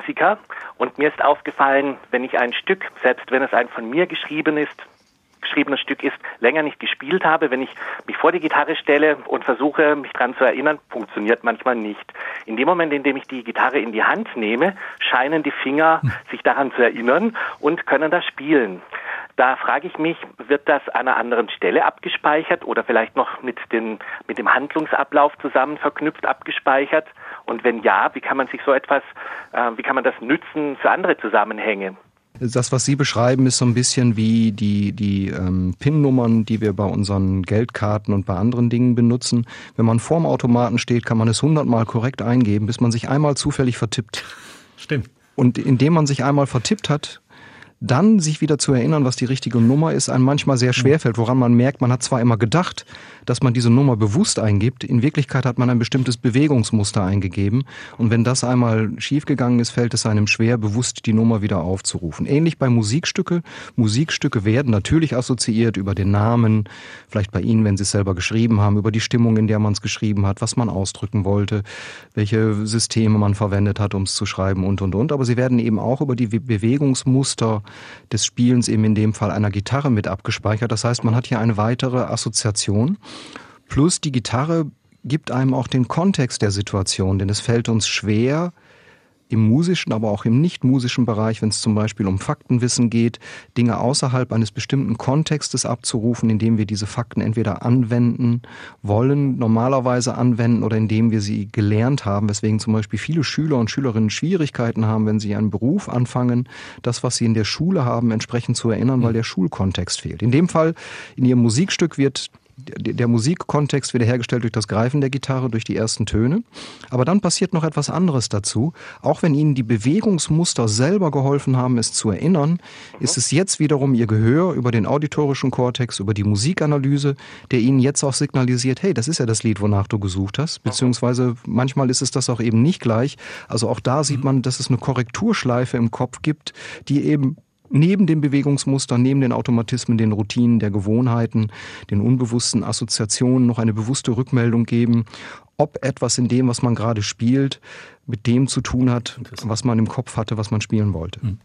Musiker und mir ist aufgefallen, wenn ich ein Stück, selbst wenn es ein von mir geschrieben ist, geschriebenes Stück ist, länger nicht gespielt habe, wenn ich mich vor die Gitarre stelle und versuche, mich daran zu erinnern, funktioniert manchmal nicht. In dem Moment, in dem ich die Gitarre in die Hand nehme, scheinen die Finger hm. sich daran zu erinnern und können das spielen. Da frage ich mich, wird das an einer anderen Stelle abgespeichert oder vielleicht noch mit, den, mit dem Handlungsablauf zusammen verknüpft abgespeichert? Und wenn ja, wie kann man sich so etwas, äh, wie kann man das nützen für andere Zusammenhänge? Das, was Sie beschreiben, ist so ein bisschen wie die, die ähm, PIN-Nummern, die wir bei unseren Geldkarten und bei anderen Dingen benutzen. Wenn man vorm Automaten steht, kann man es hundertmal korrekt eingeben, bis man sich einmal zufällig vertippt. Stimmt. Und indem man sich einmal vertippt hat, dann sich wieder zu erinnern, was die richtige Nummer ist, einem manchmal sehr schwer fällt, woran man merkt, man hat zwar immer gedacht, dass man diese Nummer bewusst eingibt, in Wirklichkeit hat man ein bestimmtes Bewegungsmuster eingegeben und wenn das einmal schiefgegangen ist, fällt es einem schwer, bewusst die Nummer wieder aufzurufen. Ähnlich bei Musikstücke. Musikstücke werden natürlich assoziiert über den Namen, vielleicht bei Ihnen, wenn Sie es selber geschrieben haben, über die Stimmung, in der man es geschrieben hat, was man ausdrücken wollte, welche Systeme man verwendet hat, um es zu schreiben und, und, und. Aber sie werden eben auch über die Bewegungsmuster des Spielens eben in dem Fall einer Gitarre mit abgespeichert. Das heißt, man hat hier eine weitere Assoziation. Plus die Gitarre gibt einem auch den Kontext der Situation, denn es fällt uns schwer, im musischen, aber auch im nicht musischen Bereich, wenn es zum Beispiel um Faktenwissen geht, Dinge außerhalb eines bestimmten Kontextes abzurufen, indem wir diese Fakten entweder anwenden wollen, normalerweise anwenden oder indem wir sie gelernt haben, weswegen zum Beispiel viele Schüler und Schülerinnen Schwierigkeiten haben, wenn sie einen Beruf anfangen, das, was sie in der Schule haben, entsprechend zu erinnern, weil der Schulkontext fehlt. In dem Fall, in ihrem Musikstück wird der Musikkontext wiederhergestellt durch das Greifen der Gitarre, durch die ersten Töne. Aber dann passiert noch etwas anderes dazu. Auch wenn Ihnen die Bewegungsmuster selber geholfen haben, es zu erinnern, ist es jetzt wiederum Ihr Gehör über den auditorischen Kortex, über die Musikanalyse, der Ihnen jetzt auch signalisiert, hey, das ist ja das Lied, wonach du gesucht hast. Beziehungsweise manchmal ist es das auch eben nicht gleich. Also auch da sieht man, dass es eine Korrekturschleife im Kopf gibt, die eben neben den Bewegungsmustern, neben den Automatismen, den Routinen, der Gewohnheiten, den unbewussten Assoziationen noch eine bewusste Rückmeldung geben, ob etwas in dem, was man gerade spielt, mit dem zu tun hat, was man im Kopf hatte, was man spielen wollte. Mhm.